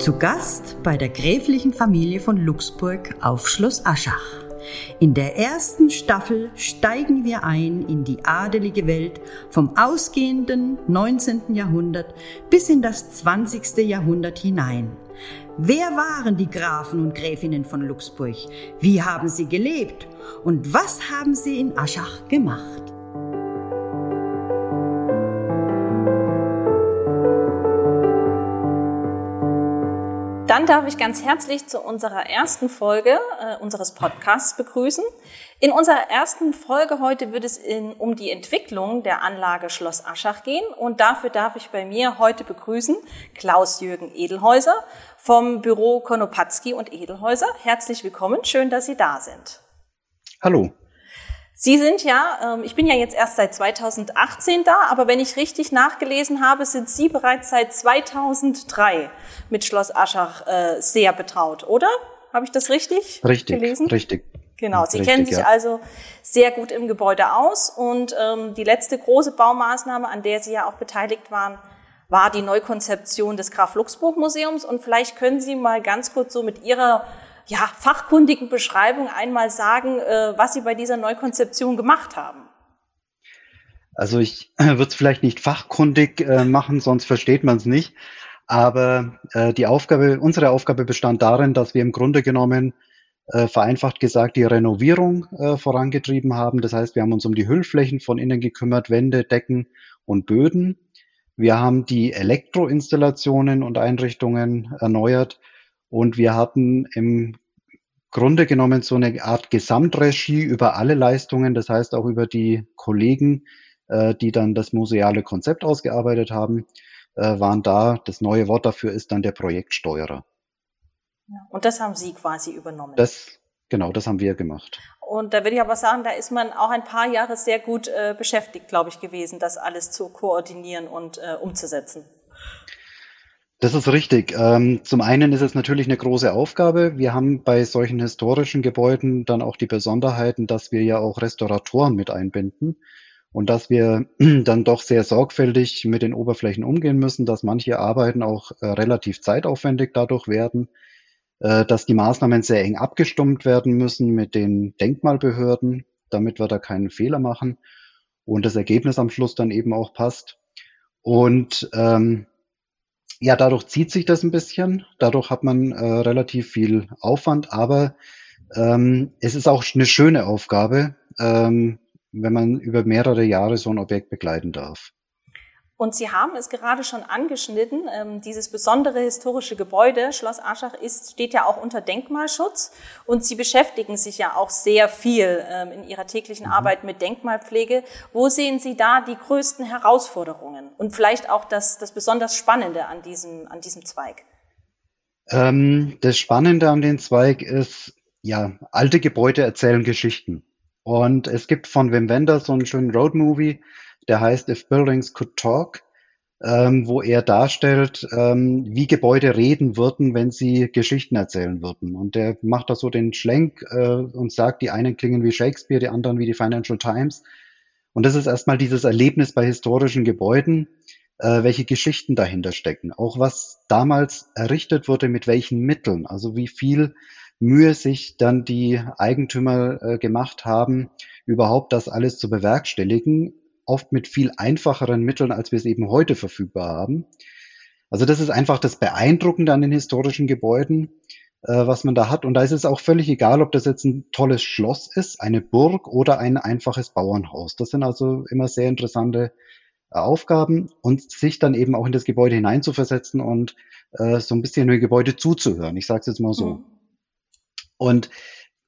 Zu Gast bei der gräflichen Familie von Luxburg auf Schloss Aschach. In der ersten Staffel steigen wir ein in die adelige Welt vom ausgehenden 19. Jahrhundert bis in das 20. Jahrhundert hinein. Wer waren die Grafen und Gräfinnen von Luxburg? Wie haben sie gelebt? Und was haben sie in Aschach gemacht? Dann darf ich ganz herzlich zu unserer ersten Folge äh, unseres Podcasts begrüßen. In unserer ersten Folge heute wird es in, um die Entwicklung der Anlage Schloss Aschach gehen und dafür darf ich bei mir heute begrüßen Klaus-Jürgen Edelhäuser vom Büro Konopatzki und Edelhäuser. Herzlich willkommen, schön, dass Sie da sind. Hallo. Sie sind ja, ähm, ich bin ja jetzt erst seit 2018 da, aber wenn ich richtig nachgelesen habe, sind Sie bereits seit 2003 mit Schloss Aschach äh, sehr betraut, oder? Habe ich das richtig, richtig gelesen? Richtig. Genau, Sie richtig, kennen sich ja. also sehr gut im Gebäude aus und ähm, die letzte große Baumaßnahme, an der Sie ja auch beteiligt waren, war die Neukonzeption des Graf Luxburg Museums und vielleicht können Sie mal ganz kurz so mit Ihrer ja, fachkundigen Beschreibung einmal sagen, äh, was Sie bei dieser Neukonzeption gemacht haben. Also ich äh, würde es vielleicht nicht fachkundig äh, machen, sonst versteht man es nicht. Aber äh, die Aufgabe, unsere Aufgabe bestand darin, dass wir im Grunde genommen äh, vereinfacht gesagt die Renovierung äh, vorangetrieben haben. Das heißt, wir haben uns um die Hüllflächen von innen gekümmert, Wände, Decken und Böden. Wir haben die Elektroinstallationen und Einrichtungen erneuert und wir hatten im Grunde genommen so eine Art Gesamtregie über alle Leistungen, das heißt auch über die Kollegen, äh, die dann das museale Konzept ausgearbeitet haben, äh, waren da. Das neue Wort dafür ist dann der Projektsteuerer. Und das haben Sie quasi übernommen. Das, genau, das haben wir gemacht. Und da würde ich aber sagen, da ist man auch ein paar Jahre sehr gut äh, beschäftigt, glaube ich, gewesen, das alles zu koordinieren und äh, umzusetzen. Das ist richtig. Ähm, zum einen ist es natürlich eine große Aufgabe. Wir haben bei solchen historischen Gebäuden dann auch die Besonderheiten, dass wir ja auch Restauratoren mit einbinden und dass wir dann doch sehr sorgfältig mit den Oberflächen umgehen müssen, dass manche Arbeiten auch äh, relativ zeitaufwendig dadurch werden, äh, dass die Maßnahmen sehr eng abgestimmt werden müssen mit den Denkmalbehörden, damit wir da keinen Fehler machen und das Ergebnis am Schluss dann eben auch passt. Und ähm, ja, dadurch zieht sich das ein bisschen. Dadurch hat man äh, relativ viel Aufwand, aber ähm, es ist auch eine schöne Aufgabe, ähm, wenn man über mehrere Jahre so ein Objekt begleiten darf. Und Sie haben es gerade schon angeschnitten, ähm, dieses besondere historische Gebäude, Schloss Aschach, ist, steht ja auch unter Denkmalschutz und Sie beschäftigen sich ja auch sehr viel ähm, in Ihrer täglichen mhm. Arbeit mit Denkmalpflege. Wo sehen Sie da die größten Herausforderungen und vielleicht auch das, das besonders Spannende an diesem, an diesem Zweig? Ähm, das Spannende an dem Zweig ist, ja, alte Gebäude erzählen Geschichten. Und es gibt von Wim Wenders so einen schönen Roadmovie, der heißt If Buildings Could Talk, ähm, wo er darstellt, ähm, wie Gebäude reden würden, wenn sie Geschichten erzählen würden. Und der macht da so den Schlenk äh, und sagt, die einen klingen wie Shakespeare, die anderen wie die Financial Times. Und das ist erstmal dieses Erlebnis bei historischen Gebäuden, äh, welche Geschichten dahinter stecken. Auch was damals errichtet wurde, mit welchen Mitteln, also wie viel Mühe sich dann die Eigentümer äh, gemacht haben, überhaupt das alles zu bewerkstelligen oft mit viel einfacheren Mitteln, als wir es eben heute verfügbar haben. Also das ist einfach das Beeindruckende an den historischen Gebäuden, äh, was man da hat. Und da ist es auch völlig egal, ob das jetzt ein tolles Schloss ist, eine Burg oder ein einfaches Bauernhaus. Das sind also immer sehr interessante äh, Aufgaben und sich dann eben auch in das Gebäude hineinzuversetzen und äh, so ein bisschen dem Gebäude zuzuhören. Ich sage es jetzt mal so. Mhm. Und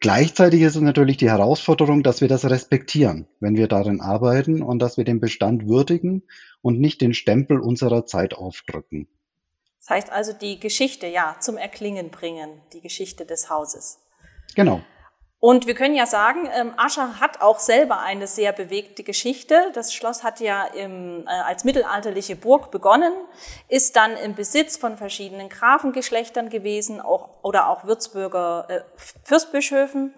Gleichzeitig ist es natürlich die Herausforderung, dass wir das respektieren, wenn wir darin arbeiten und dass wir den Bestand würdigen und nicht den Stempel unserer Zeit aufdrücken. Das heißt also die Geschichte, ja, zum Erklingen bringen, die Geschichte des Hauses. Genau. Und wir können ja sagen, ähm, Aschach hat auch selber eine sehr bewegte Geschichte. Das Schloss hat ja im, äh, als mittelalterliche Burg begonnen, ist dann im Besitz von verschiedenen Grafengeschlechtern gewesen auch, oder auch Würzburger äh, Fürstbischöfen.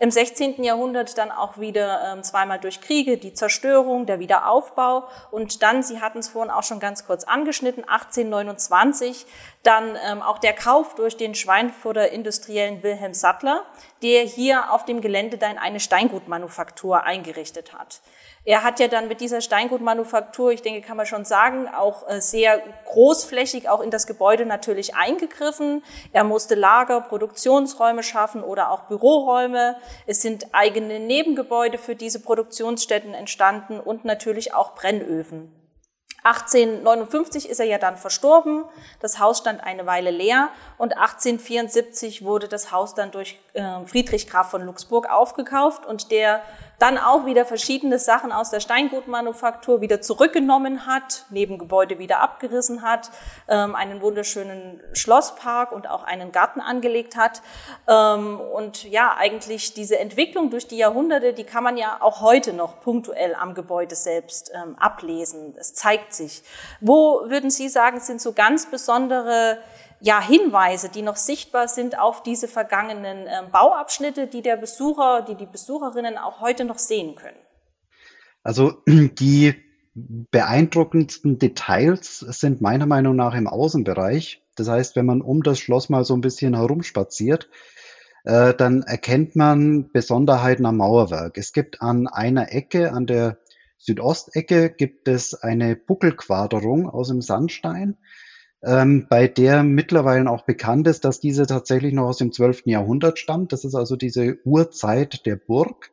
Im 16. Jahrhundert dann auch wieder ähm, zweimal durch Kriege, die Zerstörung, der Wiederaufbau und dann, Sie hatten es vorhin auch schon ganz kurz angeschnitten, 1829 dann ähm, auch der Kauf durch den Schweinfurter Industriellen Wilhelm Sattler, der hier auf dem Gelände dann eine Steingutmanufaktur eingerichtet hat. Er hat ja dann mit dieser Steingutmanufaktur, ich denke, kann man schon sagen, auch äh, sehr großflächig auch in das Gebäude natürlich eingegriffen. Er musste Lager, Produktionsräume schaffen oder auch Büroräume. Es sind eigene Nebengebäude für diese Produktionsstätten entstanden und natürlich auch Brennöfen. 1859 ist er ja dann verstorben. Das Haus stand eine Weile leer und 1874 wurde das Haus dann durch äh, Friedrich Graf von Luxburg aufgekauft und der dann auch wieder verschiedene Sachen aus der Steingutmanufaktur wieder zurückgenommen hat, Nebengebäude wieder abgerissen hat, ähm, einen wunderschönen Schlosspark und auch einen Garten angelegt hat. Ähm, und ja, eigentlich diese Entwicklung durch die Jahrhunderte, die kann man ja auch heute noch punktuell am Gebäude selbst ähm, ablesen. Es zeigt sich. Wo würden Sie sagen, sind so ganz besondere ja, Hinweise, die noch sichtbar sind auf diese vergangenen äh, Bauabschnitte, die der Besucher, die die Besucherinnen auch heute noch sehen können? Also die beeindruckendsten Details sind meiner Meinung nach im Außenbereich. Das heißt, wenn man um das Schloss mal so ein bisschen herumspaziert, äh, dann erkennt man Besonderheiten am Mauerwerk. Es gibt an einer Ecke, an der Südostecke, gibt es eine Buckelquaderung aus dem Sandstein ähm, bei der mittlerweile auch bekannt ist, dass diese tatsächlich noch aus dem 12. Jahrhundert stammt. Das ist also diese Urzeit der Burg.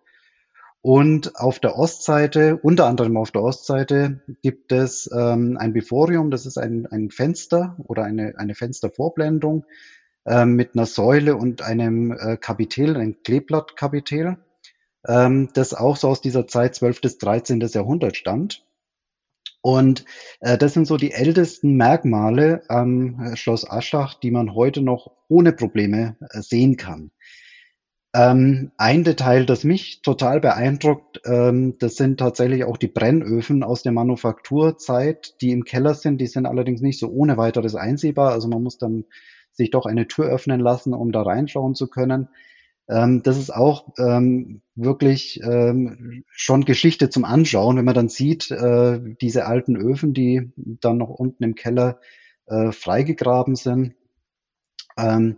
Und auf der Ostseite, unter anderem auf der Ostseite, gibt es ähm, ein Biforium, das ist ein, ein Fenster oder eine, eine Fenstervorblendung äh, mit einer Säule und einem äh, Kapitel, ein Kleeblattkapitel, ähm, das auch so aus dieser Zeit 12. bis 13. Jahrhundert stammt. Und äh, das sind so die ältesten Merkmale am äh, Schloss Aschach, die man heute noch ohne Probleme äh, sehen kann. Ähm, ein Detail, das mich total beeindruckt, ähm, das sind tatsächlich auch die Brennöfen aus der Manufakturzeit, die im Keller sind. Die sind allerdings nicht so ohne weiteres einsehbar. Also man muss dann sich doch eine Tür öffnen lassen, um da reinschauen zu können. Ähm, das ist auch ähm, wirklich ähm, schon Geschichte zum Anschauen, wenn man dann sieht, äh, diese alten Öfen, die dann noch unten im Keller äh, freigegraben sind. Ähm,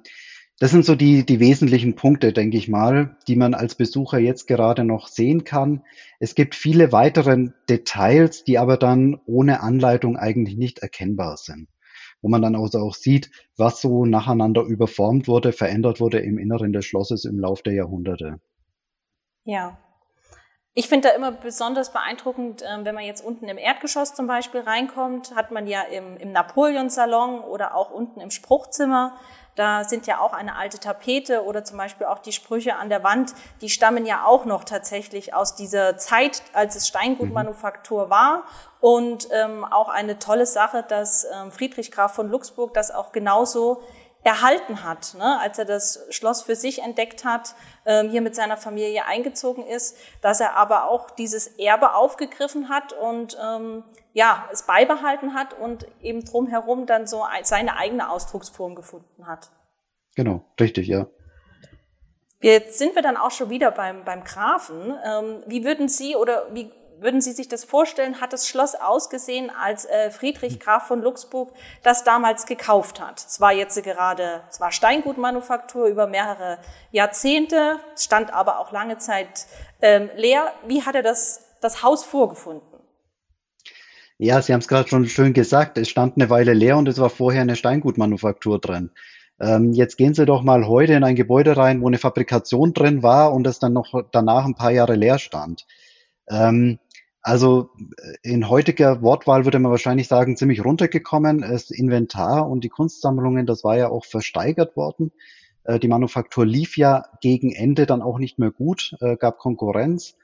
das sind so die, die wesentlichen Punkte, denke ich mal, die man als Besucher jetzt gerade noch sehen kann. Es gibt viele weitere Details, die aber dann ohne Anleitung eigentlich nicht erkennbar sind wo man dann also auch sieht, was so nacheinander überformt wurde, verändert wurde im Inneren des Schlosses im Lauf der Jahrhunderte. Ja. Ich finde da immer besonders beeindruckend, ähm, wenn man jetzt unten im Erdgeschoss zum Beispiel reinkommt, hat man ja im, im Napoleon-Salon oder auch unten im Spruchzimmer da sind ja auch eine alte Tapete oder zum Beispiel auch die Sprüche an der Wand, die stammen ja auch noch tatsächlich aus dieser Zeit, als es Steingutmanufaktur war. Und ähm, auch eine tolle Sache, dass ähm, Friedrich Graf von Luxburg das auch genauso erhalten hat, ne? als er das Schloss für sich entdeckt hat, ähm, hier mit seiner Familie eingezogen ist, dass er aber auch dieses Erbe aufgegriffen hat und ähm, ja, es beibehalten hat und eben drumherum dann so seine eigene Ausdrucksform gefunden hat. Genau, richtig, ja. Jetzt sind wir dann auch schon wieder beim, beim Grafen. Ähm, wie würden Sie oder wie würden Sie sich das vorstellen? Hat das Schloss ausgesehen, als äh, Friedrich Graf von Luxburg das damals gekauft hat? Es war jetzt gerade, es war Steingutmanufaktur über mehrere Jahrzehnte, stand aber auch lange Zeit ähm, leer. Wie hat er das, das Haus vorgefunden? Ja, Sie haben es gerade schon schön gesagt. Es stand eine Weile leer und es war vorher eine Steingutmanufaktur drin. Ähm, jetzt gehen Sie doch mal heute in ein Gebäude rein, wo eine Fabrikation drin war und es dann noch danach ein paar Jahre leer stand. Ähm, also äh, in heutiger Wortwahl würde man wahrscheinlich sagen, ziemlich runtergekommen. Das Inventar und die Kunstsammlungen, das war ja auch versteigert worden. Äh, die Manufaktur lief ja gegen Ende dann auch nicht mehr gut, äh, gab Konkurrenz.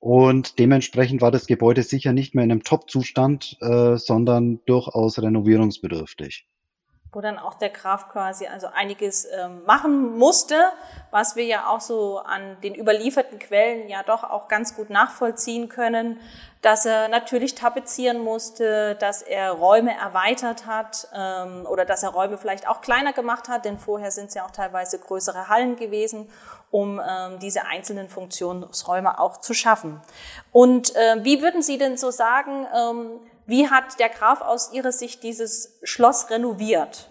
Und dementsprechend war das Gebäude sicher nicht mehr in einem Top-Zustand, äh, sondern durchaus renovierungsbedürftig. Wo dann auch der Graf quasi also einiges ähm, machen musste, was wir ja auch so an den überlieferten Quellen ja doch auch ganz gut nachvollziehen können, dass er natürlich tapezieren musste, dass er Räume erweitert hat ähm, oder dass er Räume vielleicht auch kleiner gemacht hat, denn vorher sind es ja auch teilweise größere Hallen gewesen um ähm, diese einzelnen Funktionsräume auch zu schaffen. Und äh, wie würden Sie denn so sagen, ähm, wie hat der Graf aus Ihrer Sicht dieses Schloss renoviert?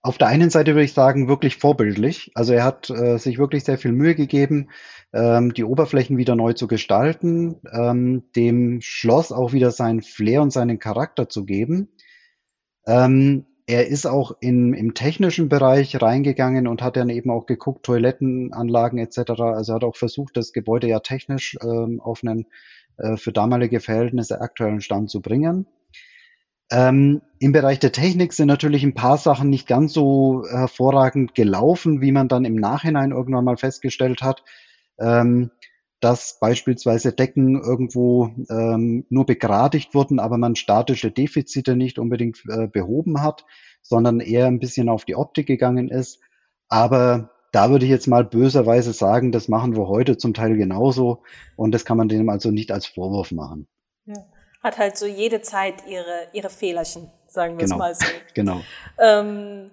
Auf der einen Seite würde ich sagen, wirklich vorbildlich. Also er hat äh, sich wirklich sehr viel Mühe gegeben, ähm, die Oberflächen wieder neu zu gestalten, ähm, dem Schloss auch wieder seinen Flair und seinen Charakter zu geben. Ähm, er ist auch in, im technischen Bereich reingegangen und hat dann eben auch geguckt, Toilettenanlagen etc. Also hat auch versucht, das Gebäude ja technisch ähm, auf einen äh, für damalige Verhältnisse aktuellen Stand zu bringen. Ähm, Im Bereich der Technik sind natürlich ein paar Sachen nicht ganz so hervorragend gelaufen, wie man dann im Nachhinein irgendwann mal festgestellt hat, ähm, dass beispielsweise Decken irgendwo ähm, nur begradigt wurden, aber man statische Defizite nicht unbedingt äh, behoben hat, sondern eher ein bisschen auf die Optik gegangen ist. Aber da würde ich jetzt mal böserweise sagen, das machen wir heute zum Teil genauso und das kann man dem also nicht als Vorwurf machen. Ja hat halt so jede Zeit ihre, ihre Fehlerchen, sagen wir genau. es mal so. Genau. Ähm,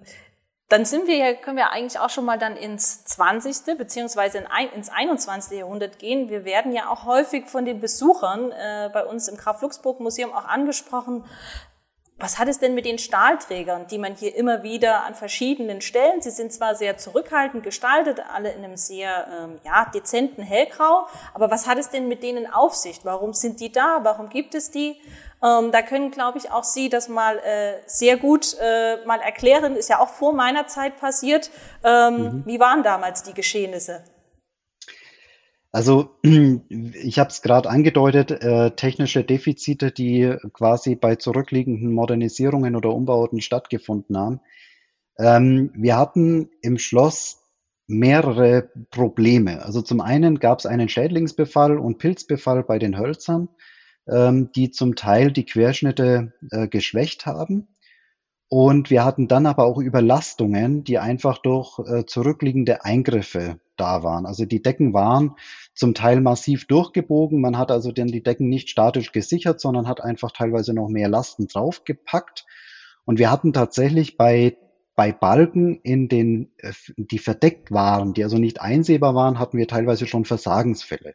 dann sind wir ja, können wir eigentlich auch schon mal dann ins 20. beziehungsweise in ins 21. Jahrhundert gehen. Wir werden ja auch häufig von den Besuchern äh, bei uns im Graf Luxburg Museum auch angesprochen, was hat es denn mit den Stahlträgern, die man hier immer wieder an verschiedenen Stellen, sie sind zwar sehr zurückhaltend gestaltet, alle in einem sehr ähm, ja, dezenten Hellgrau, aber was hat es denn mit denen auf sich? Warum sind die da? Warum gibt es die? Ähm, da können, glaube ich, auch Sie das mal äh, sehr gut äh, mal erklären. Ist ja auch vor meiner Zeit passiert. Ähm, mhm. Wie waren damals die Geschehnisse? Also ich habe es gerade angedeutet, äh, technische Defizite, die quasi bei zurückliegenden Modernisierungen oder Umbauten stattgefunden haben. Ähm, wir hatten im Schloss mehrere Probleme. Also zum einen gab es einen Schädlingsbefall und Pilzbefall bei den Hölzern, ähm, die zum Teil die Querschnitte äh, geschwächt haben. Und wir hatten dann aber auch Überlastungen, die einfach durch äh, zurückliegende Eingriffe da waren. Also die Decken waren zum Teil massiv durchgebogen. Man hat also dann die Decken nicht statisch gesichert, sondern hat einfach teilweise noch mehr Lasten draufgepackt. Und wir hatten tatsächlich bei bei Balken in den, äh, die verdeckt waren, die also nicht einsehbar waren, hatten wir teilweise schon Versagensfälle.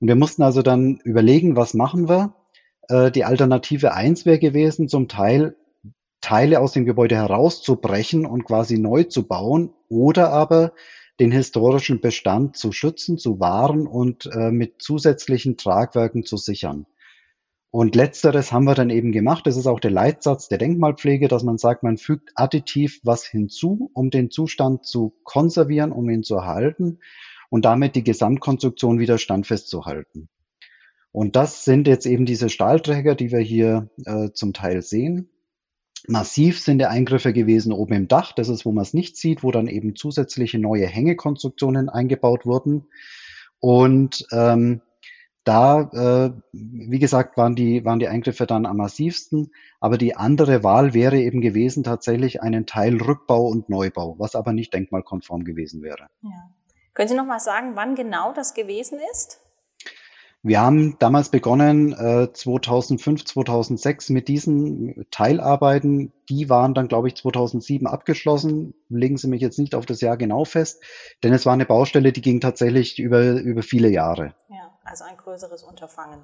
Und wir mussten also dann überlegen, was machen wir? Äh, die Alternative eins wäre gewesen, zum Teil Teile aus dem Gebäude herauszubrechen und quasi neu zu bauen oder aber den historischen Bestand zu schützen, zu wahren und äh, mit zusätzlichen Tragwerken zu sichern. Und letzteres haben wir dann eben gemacht. Das ist auch der Leitsatz der Denkmalpflege, dass man sagt, man fügt additiv was hinzu, um den Zustand zu konservieren, um ihn zu erhalten und damit die Gesamtkonstruktion wieder standfest zu halten. Und das sind jetzt eben diese Stahlträger, die wir hier äh, zum Teil sehen. Massiv sind die Eingriffe gewesen oben im Dach. Das ist, wo man es nicht sieht, wo dann eben zusätzliche neue Hängekonstruktionen eingebaut wurden. Und ähm, da, äh, wie gesagt, waren die, waren die Eingriffe dann am massivsten. Aber die andere Wahl wäre eben gewesen, tatsächlich einen Teil Rückbau und Neubau, was aber nicht denkmalkonform gewesen wäre. Ja. Können Sie noch mal sagen, wann genau das gewesen ist? Wir haben damals begonnen, äh, 2005, 2006 mit diesen Teilarbeiten. Die waren dann, glaube ich, 2007 abgeschlossen. Legen Sie mich jetzt nicht auf das Jahr genau fest, denn es war eine Baustelle, die ging tatsächlich über, über viele Jahre. Ja, also ein größeres Unterfangen.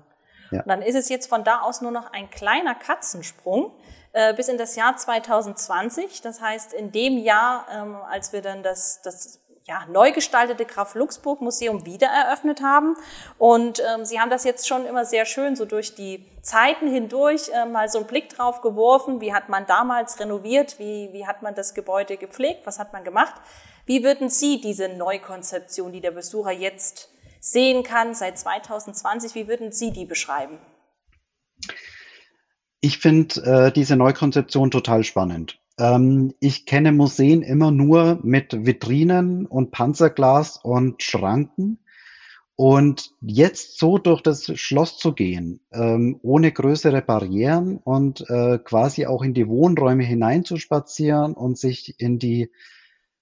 Ja. Und dann ist es jetzt von da aus nur noch ein kleiner Katzensprung äh, bis in das Jahr 2020. Das heißt, in dem Jahr, ähm, als wir dann das, das ja, neu gestaltete Graf Luxburg Museum wieder eröffnet haben. Und ähm, Sie haben das jetzt schon immer sehr schön so durch die Zeiten hindurch äh, mal so einen Blick drauf geworfen. Wie hat man damals renoviert? Wie, wie hat man das Gebäude gepflegt? Was hat man gemacht? Wie würden Sie diese Neukonzeption, die der Besucher jetzt sehen kann seit 2020, wie würden Sie die beschreiben? Ich finde äh, diese Neukonzeption total spannend. Ähm, ich kenne Museen immer nur mit Vitrinen und Panzerglas und Schranken. Und jetzt so durch das Schloss zu gehen, ähm, ohne größere Barrieren und äh, quasi auch in die Wohnräume hineinzuspazieren und sich in die,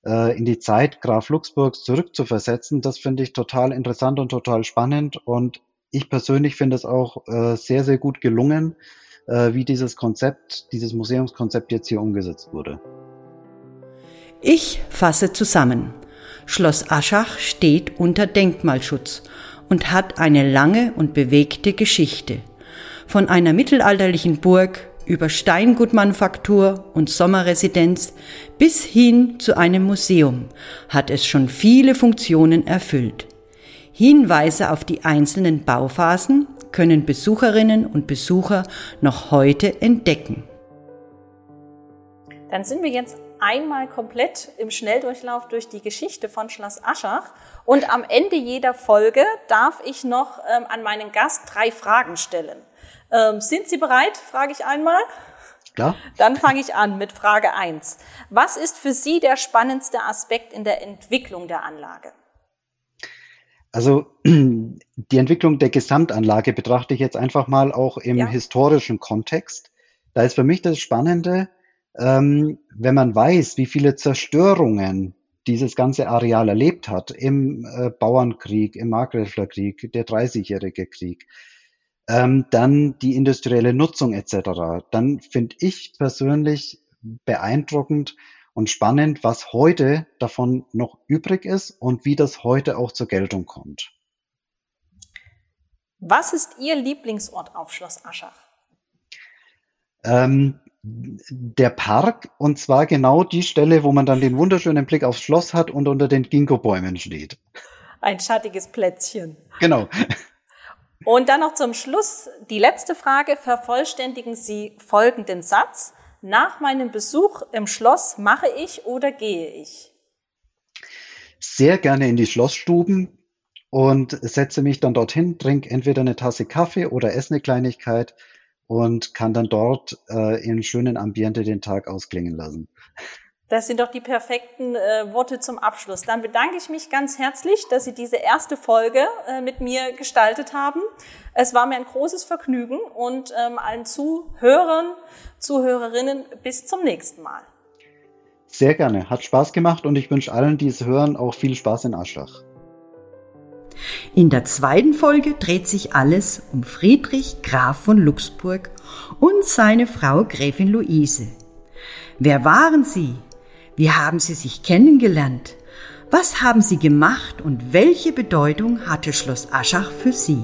äh, in die Zeit Graf Luxburgs zurückzuversetzen, das finde ich total interessant und total spannend. Und ich persönlich finde es auch äh, sehr, sehr gut gelungen, äh, wie dieses Konzept, dieses Museumskonzept jetzt hier umgesetzt wurde. Ich fasse zusammen. Schloss Aschach steht unter Denkmalschutz und hat eine lange und bewegte Geschichte. Von einer mittelalterlichen Burg über Steingutmanufaktur und Sommerresidenz bis hin zu einem Museum hat es schon viele Funktionen erfüllt. Hinweise auf die einzelnen Bauphasen können Besucherinnen und Besucher noch heute entdecken. Dann sind wir jetzt einmal komplett im Schnelldurchlauf durch die Geschichte von Schloss Aschach und am Ende jeder Folge darf ich noch ähm, an meinen Gast drei Fragen stellen. Ähm, sind Sie bereit, frage ich einmal? Ja. Dann fange ich an mit Frage eins. Was ist für Sie der spannendste Aspekt in der Entwicklung der Anlage? Also die Entwicklung der Gesamtanlage betrachte ich jetzt einfach mal auch im Ja. historischen Kontext. Da ist für mich das Spannende, ähm, wenn man weiß, wie viele Zerstörungen dieses ganze Areal erlebt hat im äh, Bauernkrieg, im Markgräflerkrieg, der Dreißigjährige Krieg, ähm, dann die industrielle Nutzung etc. Dann finde ich persönlich beeindruckend und spannend, was heute davon noch übrig ist und wie das heute auch zur Geltung kommt. Was ist Ihr Lieblingsort auf Schloss Aschach? Ähm, der Park und zwar genau die Stelle, wo man dann den wunderschönen Blick aufs Schloss hat und unter den Ginkgo-Bäumen steht. Ein schattiges Plätzchen. Genau. Und dann noch zum Schluss die letzte Frage. Vervollständigen Sie folgenden Satz. Nach meinem Besuch im Schloss mache ich oder gehe ich? Sehr gerne in die Schlossstuben und setze mich dann dorthin, trinke entweder eine Tasse Kaffee oder esse eine Kleinigkeit und kann dann dort äh, in schönen Ambiente den Tag ausklingen lassen. Das sind doch die perfekten äh, Worte zum Abschluss. Dann bedanke ich mich ganz herzlich, dass Sie diese erste Folge äh, mit mir gestaltet haben. Es war mir ein großes Vergnügen und ähm, allen Zuhörern, Zuhörerinnen bis zum nächsten Mal. Sehr gerne. Hat Spaß gemacht und ich wünsche allen, die es hören, auch viel Spaß in Aschach. In der zweiten Folge dreht sich alles um Friedrich Graf von Luxemburg und seine Frau Gräfin Luise. Wer waren sie? Wie haben sie sich kennengelernt? Was haben sie gemacht und welche Bedeutung hatte Schloss Aschach für sie?